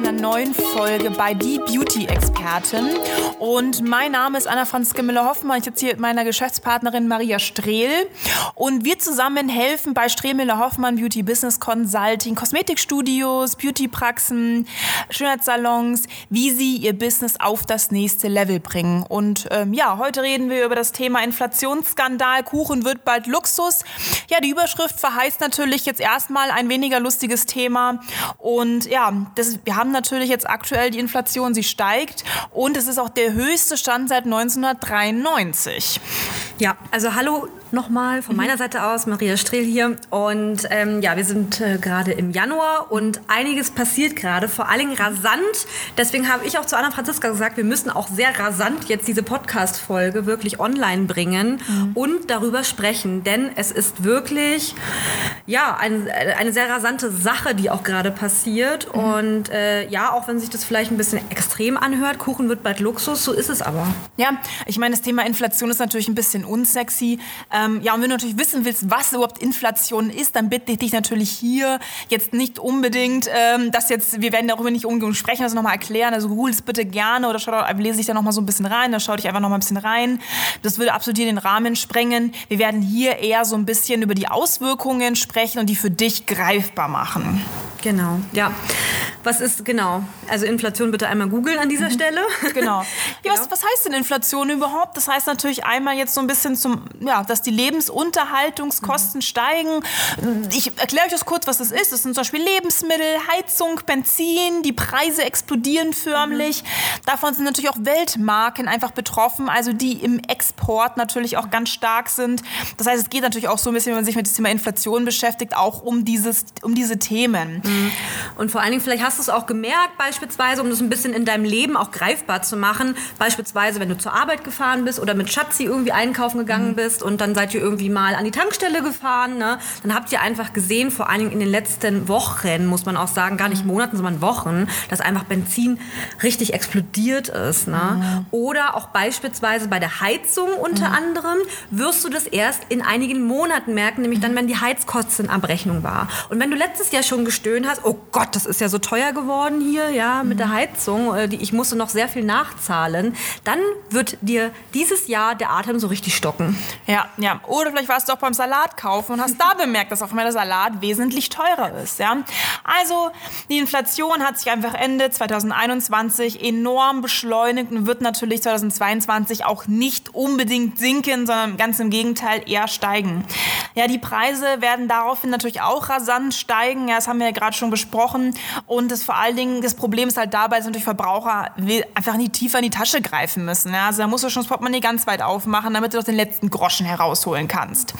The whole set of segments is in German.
Ana. Neuen Folge bei Die Beauty Expertin. Und mein Name ist Anna Franziska Müller-Hoffmann. Ich sitze hier mit meiner Geschäftspartnerin Maria Strehl. Und wir zusammen helfen bei Strehl Müller-Hoffmann Beauty Business Consulting, Kosmetikstudios, Beautypraxen, Schönheitssalons, wie sie ihr Business auf das nächste Level bringen. Und ähm, ja, heute reden wir über das Thema Inflationsskandal. Kuchen wird bald Luxus. Ja, die Überschrift verheißt natürlich jetzt erstmal ein weniger lustiges Thema. Und ja, das, wir haben haben natürlich jetzt aktuell die Inflation, sie steigt und es ist auch der höchste Stand seit 1993. Ja, also hallo nochmal von meiner Seite aus, Maria Strehl hier. Und ähm, ja, wir sind äh, gerade im Januar und einiges passiert gerade, vor allen Dingen rasant. Deswegen habe ich auch zu Anna Franziska gesagt, wir müssen auch sehr rasant jetzt diese Podcast-Folge wirklich online bringen mhm. und darüber sprechen. Denn es ist wirklich, ja, ein, eine sehr rasante Sache, die auch gerade passiert. Mhm. Und äh, ja, auch wenn sich das vielleicht ein bisschen extrem anhört, Kuchen wird bald Luxus, so ist es aber. Ja, ich meine, das Thema Inflation ist natürlich ein bisschen unsexy. Ähm, ja, und wenn du natürlich wissen willst, was überhaupt Inflation ist, dann bitte ich dich natürlich hier jetzt nicht unbedingt, ähm, das jetzt, wir werden darüber nicht unbedingt sprechen, das nochmal erklären. Also google es bitte gerne oder schau, lese dich da nochmal so ein bisschen rein, da schau dich einfach nochmal ein bisschen rein. Das würde absolut hier den Rahmen sprengen. Wir werden hier eher so ein bisschen über die Auswirkungen sprechen und die für dich greifbar machen. Genau, ja. Was ist, genau, also Inflation bitte einmal googeln an dieser mhm. Stelle. Genau. Ja, was, was heißt denn Inflation überhaupt? Das heißt natürlich einmal jetzt so ein bisschen zum, ja, dass die Lebensunterhaltungskosten mhm. steigen. Ich erkläre euch das kurz, was das ist. Das sind zum Beispiel Lebensmittel, Heizung, Benzin, die Preise explodieren förmlich. Mhm. Davon sind natürlich auch Weltmarken einfach betroffen, also die im Export natürlich auch ganz stark sind. Das heißt, es geht natürlich auch so ein bisschen, wenn man sich mit dem Thema Inflation beschäftigt, auch um, dieses, um diese Themen. Mhm. Und vor allen Dingen, vielleicht hast du es auch gemerkt, beispielsweise, um das ein bisschen in deinem Leben auch greifbar zu machen. Beispielsweise, wenn du zur Arbeit gefahren bist oder mit Schatzi irgendwie einkaufen gegangen mhm. bist und dann seid ihr irgendwie mal an die Tankstelle gefahren. Ne? Dann habt ihr einfach gesehen, vor allen Dingen in den letzten Wochen, muss man auch sagen, gar nicht mhm. Monaten, sondern Wochen, dass einfach Benzin richtig explodiert ist. Ne? Mhm. Oder auch beispielsweise bei der Heizung unter mhm. anderem wirst du das erst in einigen Monaten merken, nämlich dann, mhm. wenn die Heizkostenabrechnung war. Und wenn du letztes Jahr schon gestöhnt hast, oh Gott, das ist ja so teuer geworden hier, ja, mit mhm. der Heizung, äh, ich musste noch sehr viel nachzahlen, dann wird dir dieses Jahr der Atem so richtig stocken. Ja, ja. Oder vielleicht warst du auch beim Salat kaufen und hast da bemerkt, dass auch immer der Salat wesentlich teurer ist, ja. Also, die Inflation hat sich einfach Ende 2021 enorm beschleunigt und wird natürlich 2022 auch nicht unbedingt sinken, sondern ganz im Gegenteil eher steigen. Ja, die Preise werden daraufhin natürlich auch rasant steigen. Ja, das haben wir ja gerade schon besprochen. Und das vor allen Dingen, das Problem ist halt dabei, dass natürlich Verbraucher einfach nie tiefer in die Tasche greifen müssen. Ja, also da musst du schon das Portemonnaie ganz weit aufmachen, damit du doch den letzten Groschen herausholen kannst.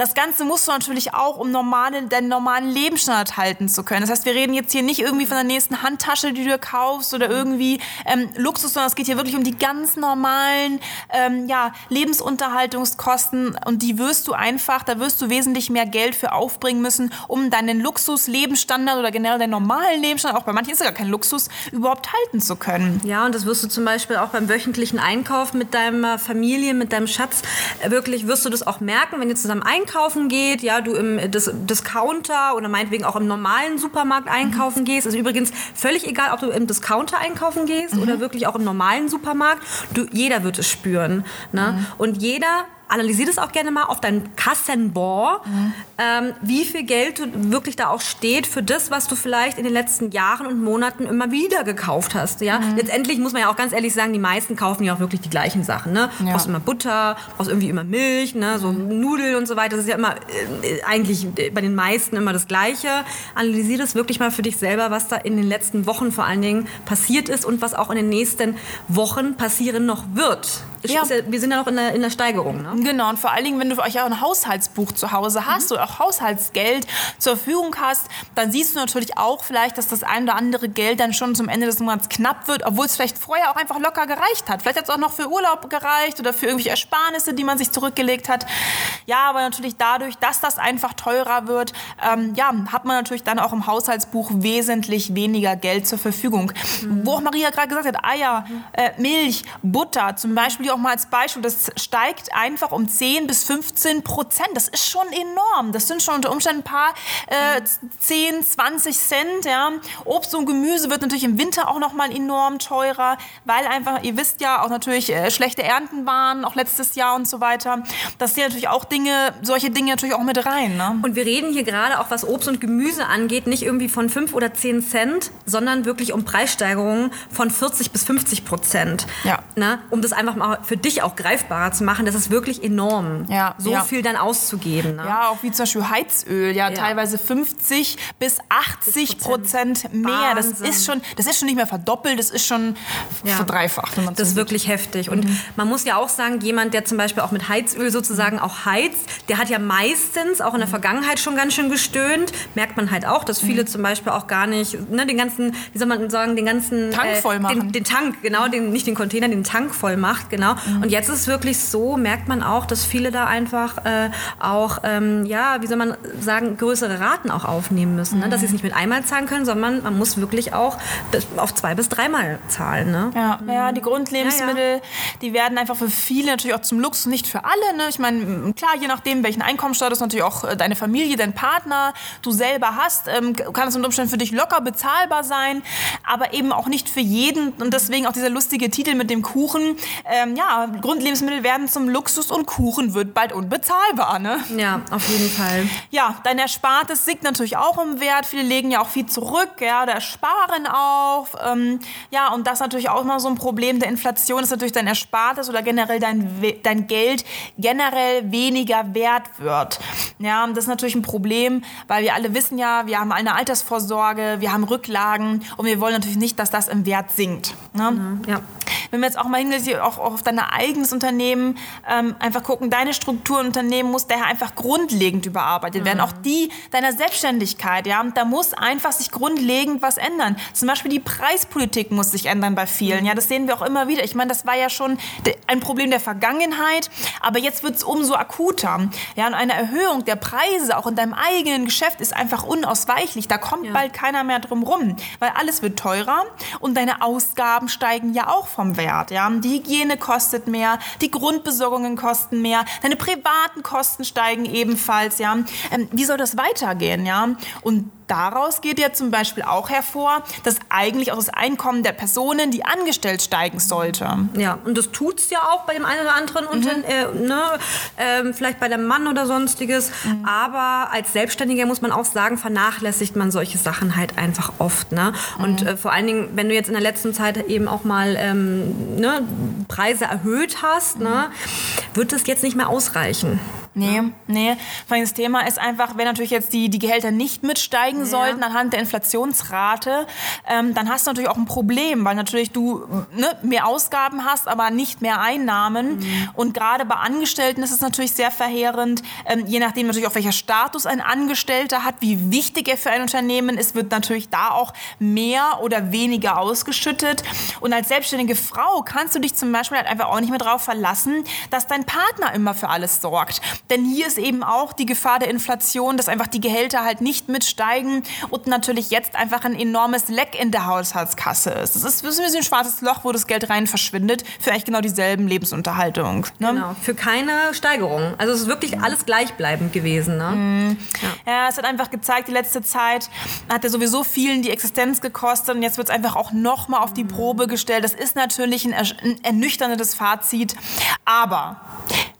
Das Ganze musst du natürlich auch, um normale, deinen normalen Lebensstandard halten zu können. Das heißt, wir reden jetzt hier nicht irgendwie von der nächsten Handtasche, die du kaufst oder irgendwie ähm, Luxus, sondern es geht hier wirklich um die ganz normalen ähm, ja, Lebensunterhaltungskosten und die wirst du einfach, da wirst du wesentlich mehr Geld für aufbringen müssen, um deinen Luxus-Lebensstandard oder generell deinen normalen Lebensstandard, auch bei manchen ist es gar kein Luxus, überhaupt halten zu können. Ja, und das wirst du zum Beispiel auch beim wöchentlichen Einkauf mit deiner Familie, mit deinem Schatz, äh, wirklich wirst du das auch merken, wenn ihr zusammen einkaufen geht, ja, du im Dis Discounter oder meinetwegen auch im normalen Supermarkt einkaufen mhm. gehst. Also übrigens völlig egal, ob du im Discounter einkaufen gehst mhm. oder wirklich auch im normalen Supermarkt. Du, jeder wird es spüren. Ne? Mhm. Und jeder analysier das auch gerne mal auf deinem Kassenbon, mhm. ähm, wie viel Geld wirklich da auch steht für das, was du vielleicht in den letzten Jahren und Monaten immer wieder gekauft hast. Ja? Mhm. Letztendlich muss man ja auch ganz ehrlich sagen, die meisten kaufen ja auch wirklich die gleichen Sachen. Ne? Ja. Brauchst immer Butter, brauchst irgendwie immer Milch, ne? so mhm. Nudeln und so weiter. Das ist ja immer äh, eigentlich bei den meisten immer das Gleiche. Analysier das wirklich mal für dich selber, was da in den letzten Wochen vor allen Dingen passiert ist und was auch in den nächsten Wochen passieren noch wird. Ja. Ja, wir sind ja noch in der, in der Steigerung. Ne? Genau, und vor allen Dingen, wenn du euch auch ein Haushaltsbuch zu Hause hast mhm. oder auch Haushaltsgeld zur Verfügung hast, dann siehst du natürlich auch vielleicht, dass das ein oder andere Geld dann schon zum Ende des Monats knapp wird, obwohl es vielleicht vorher auch einfach locker gereicht hat. Vielleicht hat es auch noch für Urlaub gereicht oder für irgendwelche Ersparnisse, die man sich zurückgelegt hat. Ja, aber natürlich dadurch, dass das einfach teurer wird, ähm, ja, hat man natürlich dann auch im Haushaltsbuch wesentlich weniger Geld zur Verfügung. Mhm. Wo auch Maria gerade gesagt hat, Eier, äh, Milch, Butter, zum Beispiel auch mal als Beispiel, das steigt einfach um 10 bis 15 Prozent. Das ist schon enorm. Das sind schon unter Umständen ein paar äh, 10, 20 Cent. Ja. Obst und Gemüse wird natürlich im Winter auch noch mal enorm teurer, weil einfach, ihr wisst ja, auch natürlich äh, schlechte Ernten waren, auch letztes Jahr und so weiter. Das sind natürlich auch Dinge, solche Dinge natürlich auch mit rein. Ne? Und wir reden hier gerade auch, was Obst und Gemüse angeht, nicht irgendwie von 5 oder 10 Cent, sondern wirklich um Preissteigerungen von 40 bis 50 Prozent. Ja. Na, um das einfach mal für dich auch greifbarer zu machen, das ist wirklich enorm, ja. so ja. viel dann auszugeben. Ne? Ja, auch wie zum Beispiel Heizöl, ja, ja. teilweise 50 bis 80 Prozent mehr. Das ist, schon, das ist schon nicht mehr verdoppelt, das ist schon verdreifacht. das ist wirklich heftig. Und mhm. man muss ja auch sagen, jemand, der zum Beispiel auch mit Heizöl sozusagen auch heizt, der hat ja meistens auch in der mhm. Vergangenheit schon ganz schön gestöhnt. Merkt man halt auch, dass viele mhm. zum Beispiel auch gar nicht ne, den ganzen, wie soll man sagen, den ganzen Tank voll machen. Den, den Tank, genau, den, nicht den Container, den Tank voll macht, genau. Mhm. Und jetzt ist es wirklich so, merkt man auch, dass viele da einfach äh, auch, ähm, ja, wie soll man sagen, größere Raten auch aufnehmen müssen. Mhm. Ne? Dass sie es nicht mit einmal zahlen können, sondern man muss wirklich auch auf zwei bis dreimal zahlen. Ne? Ja, mhm. ja, die Grundlebensmittel, ja, ja. die werden einfach für viele natürlich auch zum Luxus, nicht für alle. Ne? Ich meine, klar, je nachdem, welchen Einkommensstatus natürlich auch äh, deine Familie, dein Partner, du selber hast, ähm, kann es unter Umständen für dich locker bezahlbar sein, aber eben auch nicht für jeden. Und deswegen auch dieser lustige Titel mit dem Kuchen. Ähm, ja, Grundlebensmittel werden zum Luxus und Kuchen wird bald unbezahlbar. Ne? Ja, auf jeden Fall. Ja, dein Erspartes sinkt natürlich auch im Wert. Viele legen ja auch viel zurück, ja, oder sparen auch. Ähm, ja, und das ist natürlich auch immer so ein Problem der Inflation, ist natürlich dein Erspartes oder generell dein, dein Geld generell weniger wert wird. Ja, das ist natürlich ein Problem, weil wir alle wissen ja, wir haben eine Altersvorsorge, wir haben Rücklagen und wir wollen natürlich nicht, dass das im Wert sinkt. Ne? Mhm, ja wenn wir jetzt auch mal hingehen, auch, auch auf dein eigenes Unternehmen ähm, einfach gucken, deine Struktur Unternehmen muss daher einfach grundlegend überarbeitet mhm. werden. Auch die deiner Selbstständigkeit, ja, da muss einfach sich grundlegend was ändern. Zum Beispiel die Preispolitik muss sich ändern bei vielen. Mhm. Ja, das sehen wir auch immer wieder. Ich meine, das war ja schon ein Problem der Vergangenheit, aber jetzt wird es umso akuter. Ja, und eine Erhöhung der Preise auch in deinem eigenen Geschäft ist einfach unausweichlich. Da kommt ja. bald keiner mehr drum rum, weil alles wird teurer und deine Ausgaben steigen ja auch vom Wert. Ja? Die Hygiene kostet mehr, die Grundbesorgungen kosten mehr, deine privaten Kosten steigen ebenfalls. Ja? Ähm, wie soll das weitergehen? Ja? Und daraus geht ja zum Beispiel auch hervor, dass eigentlich auch das Einkommen der Personen, die angestellt steigen sollte. Ja, und das tut es ja auch bei dem einen oder anderen, mhm. Unter äh, ne, äh, vielleicht bei dem Mann oder sonstiges. Mhm. Aber als Selbstständiger muss man auch sagen, vernachlässigt man solche Sachen halt einfach oft. Ne? Und mhm. äh, vor allen Dingen, wenn du jetzt in der letzten Zeit eben auch mal ähm, ne, Preise erhöht hast, ne, mhm. wird das jetzt nicht mehr ausreichen. Nee, nee. Das Thema ist einfach, wenn natürlich jetzt die, die Gehälter nicht mitsteigen ja. sollten anhand der Inflationsrate, ähm, dann hast du natürlich auch ein Problem, weil natürlich du ne, mehr Ausgaben hast, aber nicht mehr Einnahmen. Mhm. Und gerade bei Angestellten ist es natürlich sehr verheerend, ähm, je nachdem natürlich auch welcher Status ein Angestellter hat, wie wichtig er für ein Unternehmen ist, wird natürlich da auch mehr oder weniger ausgeschüttet. Und als selbstständige Frau kannst du dich zum Beispiel halt einfach auch nicht mehr darauf verlassen, dass dein Partner immer für alles sorgt. Denn hier ist eben auch die Gefahr der Inflation, dass einfach die Gehälter halt nicht mitsteigen und natürlich jetzt einfach ein enormes Leck in der Haushaltskasse ist. Das ist, das ist ein schwarzes Loch, wo das Geld rein verschwindet für eigentlich genau dieselben Lebensunterhaltung. Ne? Genau, für keine Steigerung. Also es ist wirklich alles gleichbleibend gewesen. Ne? Mhm. Ja. ja. es hat einfach gezeigt, die letzte Zeit hat ja sowieso vielen die Existenz gekostet und jetzt wird es einfach auch nochmal auf die Probe gestellt. Das ist natürlich ein, ein ernüchterndes Fazit, aber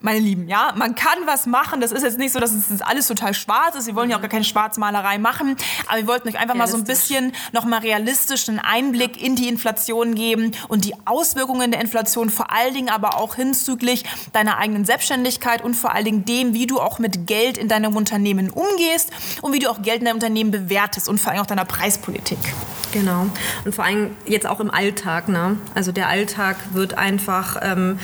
meine Lieben, ja, man kann was machen. Das ist jetzt nicht so, dass es alles total schwarz ist. Wir wollen ja auch gar keine Schwarzmalerei machen. Aber wir wollten euch einfach mal so ein bisschen noch mal realistischen Einblick in die Inflation geben und die Auswirkungen der Inflation, vor allen Dingen aber auch hinzüglich deiner eigenen Selbstständigkeit und vor allen Dingen dem, wie du auch mit Geld in deinem Unternehmen umgehst und wie du auch Geld in deinem Unternehmen bewertest und vor allem auch deiner Preispolitik. Genau. Und vor allem jetzt auch im Alltag. Ne? Also der Alltag wird einfach ähm,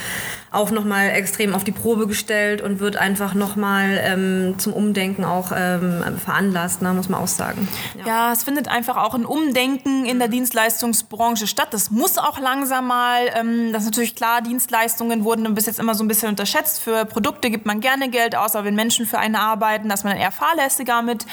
auch nochmal extrem auf die Probe gestellt und wird einfach nochmal ähm, zum Umdenken auch ähm, veranlasst, ne, muss man auch sagen. Ja. ja. es findet einfach auch ein Umdenken in der Dienstleistungsbranche statt. Das muss auch langsam mal, ähm, das ist natürlich klar, Dienstleistungen wurden bis jetzt immer so ein bisschen unterschätzt. Für Produkte gibt man gerne Geld aus, aber wenn Menschen für einen arbeiten, dass man dann eher fahrlässiger mit.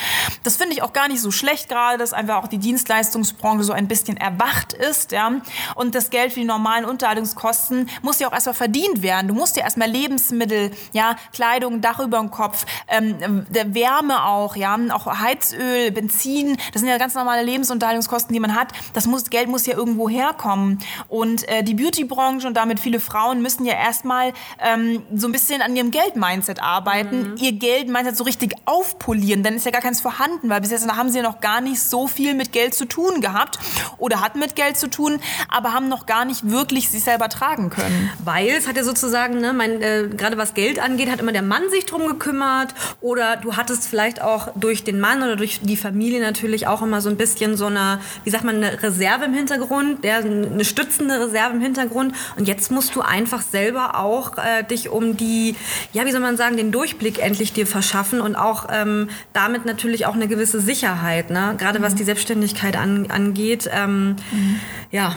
Das finde ich auch gar nicht so schlecht gerade, dass einfach auch die Dienstleistungsbranche so ein bisschen erwacht ist. Ja? Und das Geld für die normalen Unterhaltungskosten muss ja auch erstmal verdient werden. Du musst ja erstmal Lebensmittel, ja, Kleidung, Dach über dem Kopf, ähm, der Wärme auch, ja, auch Heizöl, Benzin, das sind ja ganz normale Lebensunterhaltungskosten, die man hat. Das muss, Geld muss ja irgendwo herkommen. Und äh, die Beautybranche und damit viele Frauen müssen ja erstmal ähm, so ein bisschen an ihrem Geld-Mindset arbeiten, mhm. ihr Geld-Mindset so richtig aufpolieren, dann ist ja gar keins vorhanden, weil bis jetzt haben sie ja noch gar nicht so viel mit Geld zu tun gehabt oder hatten mit Geld zu tun, aber haben noch gar nicht wirklich sich selber tragen können. Weil es hat ja sozusagen, ne, mein, äh, gerade was Geld angeht, hat immer der Mann sich drum gekümmert oder du hattest vielleicht auch durch den Mann oder durch die Familie natürlich auch immer so ein bisschen so eine, wie sagt man, eine Reserve im Hintergrund, der, eine stützende Reserve im Hintergrund und jetzt musst du einfach selber auch äh, dich um die, ja, wie soll man sagen, den Durchblick endlich dir verschaffen und auch ähm, damit natürlich auch eine gewisse Sicherheit, ne? gerade was mhm. die Selbstständigkeit an, angeht. Ähm, mhm. Ja.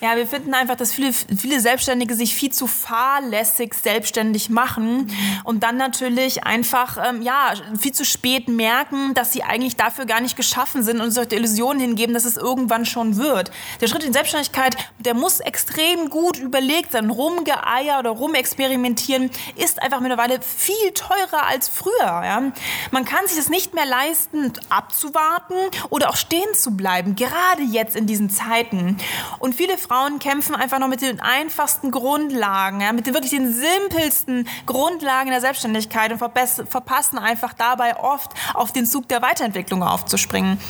Ja, wir finden einfach, dass viele, viele Selbstständige sich viel zu fahrlässig selbstständig machen und dann natürlich einfach ähm, ja, viel zu spät merken, dass sie eigentlich dafür gar nicht geschaffen sind und sich die Illusion hingeben, dass es irgendwann schon wird. Der Schritt in Selbstständigkeit, der muss extrem gut überlegt sein. Rumgeeier oder rumexperimentieren ist einfach mittlerweile viel teurer als früher. Ja? Man kann sich das nicht mehr leisten, abzuwarten oder auch stehen zu bleiben, gerade jetzt in diesen Zeiten. Und viele Frauen kämpfen einfach noch mit den einfachsten Grundlagen, ja, mit den wirklich den simpelsten Grundlagen der Selbstständigkeit und verpassen einfach dabei oft auf den Zug der Weiterentwicklung aufzuspringen.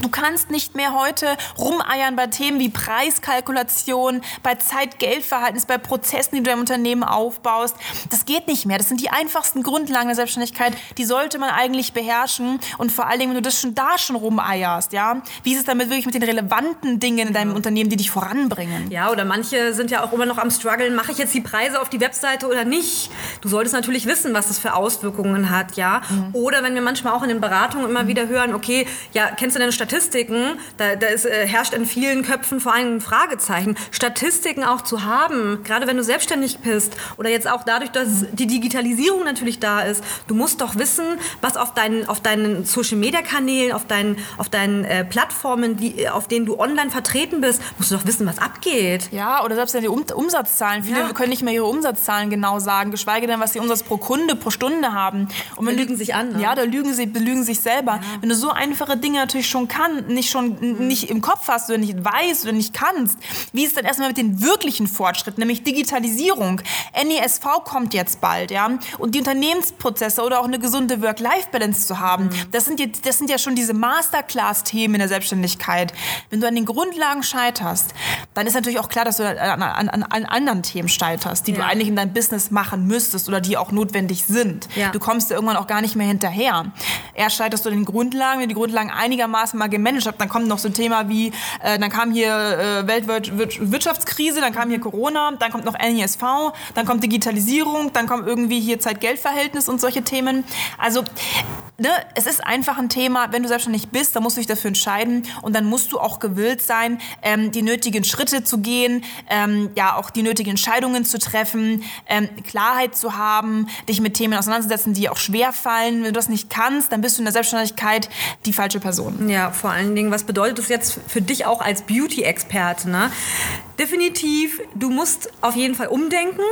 Du kannst nicht mehr heute rumeiern bei Themen wie Preiskalkulation, bei Zeit-Geld-Verhältnis, bei Prozessen, die du im Unternehmen aufbaust. Das geht nicht mehr. Das sind die einfachsten Grundlagen der Selbstständigkeit. Die sollte man eigentlich beherrschen. Und vor allen Dingen, wenn du das schon da schon rumeierst, ja, wie ist es damit wirklich mit den relevanten Dingen in deinem ja. Unternehmen, die dich voranbringen? Ja, oder manche sind ja auch immer noch am struggeln. Mache ich jetzt die Preise auf die Webseite oder nicht? Du solltest natürlich wissen, was das für Auswirkungen hat, ja. Mhm. Oder wenn wir manchmal auch in den Beratungen immer mhm. wieder hören, okay, ja, kennst du denn Statistik Statistiken, da, da ist, äh, herrscht in vielen Köpfen vor allem ein Fragezeichen, Statistiken auch zu haben, gerade wenn du selbstständig bist oder jetzt auch dadurch, dass die Digitalisierung natürlich da ist, du musst doch wissen, was auf deinen, auf deinen Social-Media-Kanälen, auf deinen, auf deinen äh, Plattformen, die, auf denen du online vertreten bist, musst du doch wissen, was abgeht. Ja, oder selbst deine um Umsatzzahlen. Viele ja. können nicht mehr ihre Umsatzzahlen genau sagen, geschweige denn, was sie Umsatz pro Kunde, pro Stunde haben. Und da lügen sich an. Ne? Ja, da lügen sie, belügen sich selber. Ja. Wenn du so einfache Dinge natürlich schon kannst, kann, nicht schon nicht im Kopf hast oder nicht weißt oder nicht kannst, wie ist dann erstmal mit den wirklichen Fortschritten, nämlich Digitalisierung. NESV kommt jetzt bald, ja, und die Unternehmensprozesse oder auch eine gesunde Work-Life-Balance zu haben. Mhm. Das sind, jetzt, das sind ja schon diese Masterclass-Themen in der Selbstständigkeit. Wenn du an den Grundlagen scheiterst, dann ist natürlich auch klar, dass du an, an, an, an anderen Themen scheiterst, die ja. du eigentlich in deinem Business machen müsstest oder die auch notwendig sind. Ja. Du kommst ja irgendwann auch gar nicht mehr hinterher. Erst scheiterst du an den Grundlagen, wenn die Grundlagen einigermaßen mal gemanagt habe, dann kommt noch so ein Thema wie, äh, dann kam hier äh, Weltwirtschaftskrise, dann kam hier Corona, dann kommt noch NISV, dann kommt Digitalisierung, dann kommt irgendwie hier Zeit-Geld-Verhältnis und solche Themen. Also ne, es ist einfach ein Thema, wenn du selbstständig bist, dann musst du dich dafür entscheiden und dann musst du auch gewillt sein, ähm, die nötigen Schritte zu gehen, ähm, ja auch die nötigen Entscheidungen zu treffen, ähm, Klarheit zu haben, dich mit Themen auseinanderzusetzen, die auch schwer fallen. Wenn du das nicht kannst, dann bist du in der Selbstständigkeit die falsche Person. Ja, vor allen Dingen, was bedeutet das jetzt für dich auch als Beauty-Experte? Ne? Definitiv, du musst auf jeden Fall umdenken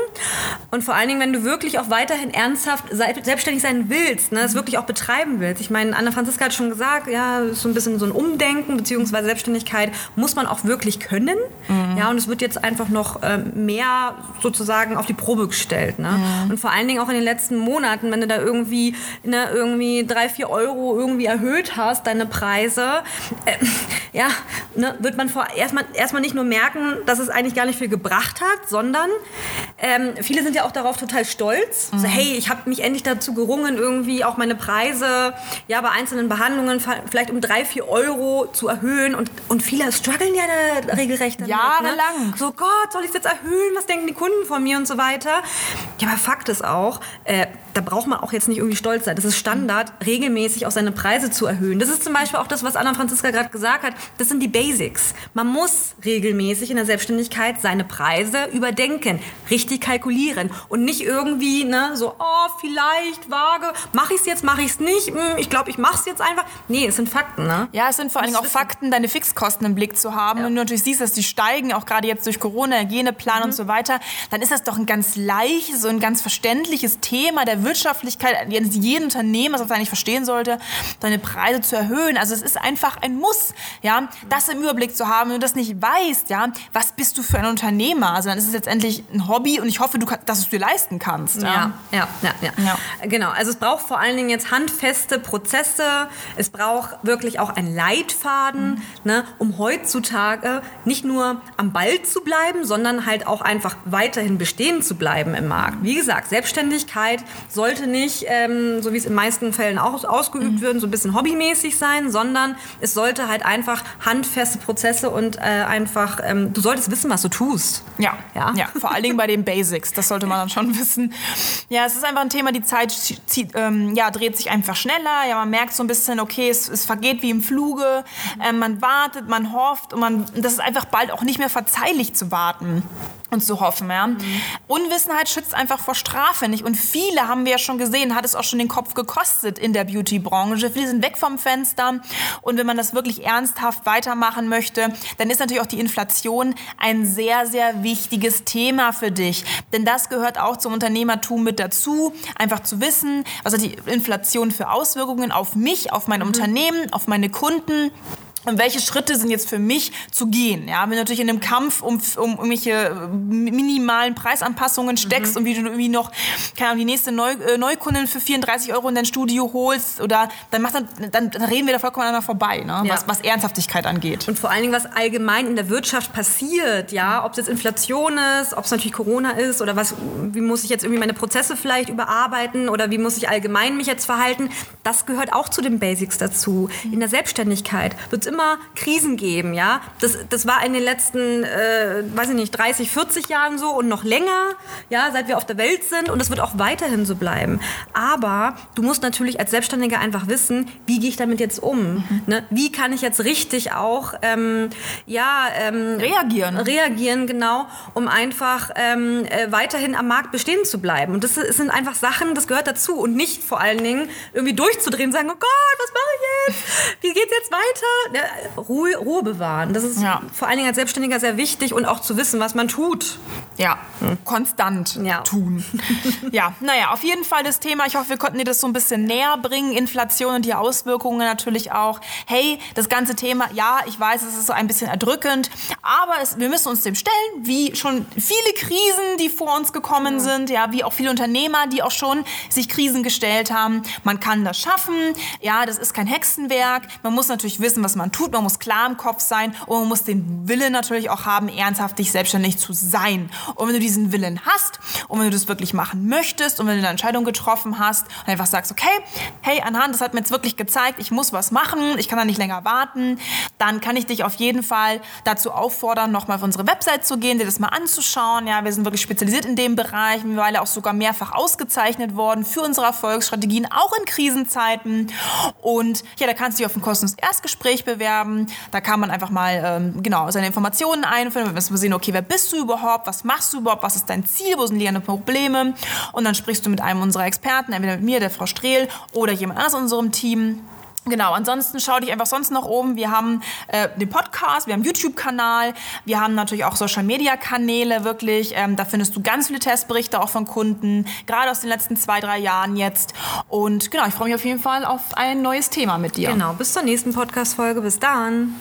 und vor allen Dingen, wenn du wirklich auch weiterhin ernsthaft selbstständig sein willst, ne, das wirklich auch betreiben willst. Ich meine, Anna Franziska hat schon gesagt, ja, so ein bisschen so ein Umdenken bzw. Selbstständigkeit muss man auch wirklich können. Mhm. Ja, und es wird jetzt einfach noch äh, mehr sozusagen auf die Probe gestellt. Ne? Mhm. Und vor allen Dingen auch in den letzten Monaten, wenn du da irgendwie, ne, irgendwie drei, vier Euro irgendwie erhöht hast, deine Preise, äh, ja, ne, wird man vor erstmal erstmal nicht nur merken, dass es eigentlich gar nicht viel gebracht hat, sondern Ähm, viele sind ja auch darauf total stolz. Mhm. So, hey, ich habe mich endlich dazu gerungen, irgendwie auch meine Preise ja, bei einzelnen Behandlungen vielleicht um drei, vier Euro zu erhöhen. Und, und viele strugglen ja da regelrecht damit. Ne? Jahrelang. Ne? So, Gott, soll ich es jetzt erhöhen? Was denken die Kunden von mir und so weiter? Ja, aber Fakt ist auch, äh, da braucht man auch jetzt nicht irgendwie stolz sein. Das ist Standard, regelmäßig auch seine Preise zu erhöhen. Das ist zum Beispiel auch das, was Anna Franziska gerade gesagt hat. Das sind die Basics. Man muss regelmäßig in der Selbstständigkeit seine Preise überdenken, richtig kalkulieren und nicht irgendwie ne, so, oh, vielleicht, vage, mache ich es jetzt, mache ich es nicht, hm, ich glaube, ich mache es jetzt einfach. Nee, es sind Fakten. Ne? Ja, es sind vor Dingen auch Fakten, deine Fixkosten im Blick zu haben. Ja. Und du natürlich siehst, dass die steigen, auch gerade jetzt durch Corona, Hygieneplan mhm. und so weiter, dann ist das doch ein ganz leichtes und ganz verständliches Thema der Wirtschaftlichkeit, jeden Unternehmer das eigentlich verstehen sollte, seine Preise zu erhöhen. Also es ist einfach ein Muss, ja, das im Überblick zu haben. Wenn du das nicht weißt, ja, was bist du für ein Unternehmer? Also dann ist es letztendlich ein Hobby und ich hoffe, du, dass du es dir leisten kannst. Ja. Ja, ja, ja, ja, Genau. Also es braucht vor allen Dingen jetzt handfeste Prozesse. Es braucht wirklich auch einen Leitfaden, mhm. ne, um heutzutage nicht nur am Ball zu bleiben, sondern halt auch einfach weiterhin bestehen zu bleiben im Markt. Wie gesagt, Selbstständigkeit sollte nicht, ähm, so wie es in meisten Fällen auch ausgeübt mhm. wird, so ein bisschen hobbymäßig sein, sondern es sollte halt einfach handfeste Prozesse und äh, einfach, ähm, du solltest wissen, was du tust. Ja, ja, ja. vor allen Dingen bei den Basics, das sollte man dann schon wissen. Ja, es ist einfach ein Thema, die Zeit zieht, ähm, ja, dreht sich einfach schneller. Ja, man merkt so ein bisschen, okay, es, es vergeht wie im Fluge. Ähm, man wartet, man hofft und man, das ist einfach bald auch nicht mehr verzeihlich zu warten und zu hoffen. Ja. Mhm. Unwissenheit schützt einfach vor Strafe nicht. Und viele haben wir ja schon gesehen, hat es auch schon den Kopf gekostet in der Beauty-Branche. Viele sind weg vom Fenster. Und wenn man das wirklich ernsthaft weitermachen möchte, dann ist natürlich auch die Inflation ein sehr, sehr wichtiges Thema für dich. Denn das gehört auch zum Unternehmertum mit dazu. Einfach zu wissen, was hat die Inflation für Auswirkungen auf mich, auf mein mhm. Unternehmen, auf meine Kunden und welche Schritte sind jetzt für mich zu gehen? Ja, wenn du natürlich in einem Kampf um, um irgendwelche äh, minimalen Preisanpassungen steckst mhm. und wie du irgendwie noch keine Ahnung, die nächste Neu, äh, Neukundin für 34 Euro in dein Studio holst oder dann, macht dann, dann, dann reden wir da vollkommen aneinander vorbei, ne? Ja. was, was Ernsthaftigkeit angeht. Und vor allen Dingen, was allgemein in der Wirtschaft passiert, ja, ob es jetzt Inflation ist, ob es natürlich Corona ist oder was, wie muss ich jetzt irgendwie meine Prozesse vielleicht überarbeiten oder wie muss ich allgemein mich jetzt verhalten, das gehört auch zu den Basics dazu. In der Selbstständigkeit wird es immer immer Krisen geben, ja. Das, das war in den letzten, äh, weiß ich nicht, 30, 40 Jahren so und noch länger, ja, seit wir auf der Welt sind und das wird auch weiterhin so bleiben. Aber du musst natürlich als Selbstständiger einfach wissen, wie gehe ich damit jetzt um? Mhm. Ne? Wie kann ich jetzt richtig auch, ähm, ja, ähm, reagieren? Reagieren, genau, um einfach ähm, äh, weiterhin am Markt bestehen zu bleiben. Und das sind einfach Sachen, das gehört dazu und nicht vor allen Dingen irgendwie durchzudrehen, sagen, oh Gott, was mache ich jetzt? Wie geht's jetzt weiter? Ruhe, Ruhe bewahren. Das ist ja. vor allen Dingen als Selbstständiger sehr wichtig und auch zu wissen, was man tut. Ja, hm. konstant ja. tun. ja, naja, auf jeden Fall das Thema. Ich hoffe, wir konnten dir das so ein bisschen näher bringen. Inflation und die Auswirkungen natürlich auch. Hey, das ganze Thema, ja, ich weiß, es ist so ein bisschen erdrückend, aber es, wir müssen uns dem stellen, wie schon viele Krisen, die vor uns gekommen ja. sind, ja, wie auch viele Unternehmer, die auch schon sich Krisen gestellt haben. Man kann das schaffen. Ja, das ist kein Hexenwerk. Man muss natürlich wissen, was man tut. Man muss klar im Kopf sein und man muss den Willen natürlich auch haben, ernsthaft selbstständig zu sein. Und wenn du diesen Willen hast und wenn du das wirklich machen möchtest und wenn du eine Entscheidung getroffen hast und einfach sagst, okay, hey, anhand, das hat mir jetzt wirklich gezeigt, ich muss was machen, ich kann da nicht länger warten, dann kann ich dich auf jeden Fall dazu auffordern, nochmal auf unsere Website zu gehen, dir das mal anzuschauen. Ja, wir sind wirklich spezialisiert in dem Bereich, mittlerweile auch sogar mehrfach ausgezeichnet worden für unsere Erfolgsstrategien, auch in Krisenzeiten. Und ja, da kannst du dich auf ein kostenloses Erstgespräch bewerben. Da kann man einfach mal ähm, genau seine Informationen einfüllen, wir sehen, okay, wer bist du überhaupt, was machst du überhaupt, was ist dein Ziel, wo sind liegende Probleme? Und dann sprichst du mit einem unserer Experten, entweder mit mir, der Frau Strehl oder jemand anders in unserem Team. Genau, ansonsten schau dich einfach sonst noch oben. Wir haben äh, den Podcast, wir haben YouTube-Kanal, wir haben natürlich auch Social-Media-Kanäle wirklich. Ähm, da findest du ganz viele Testberichte auch von Kunden, gerade aus den letzten zwei, drei Jahren jetzt. Und genau, ich freue mich auf jeden Fall auf ein neues Thema mit dir. Genau, bis zur nächsten Podcast-Folge. Bis dann.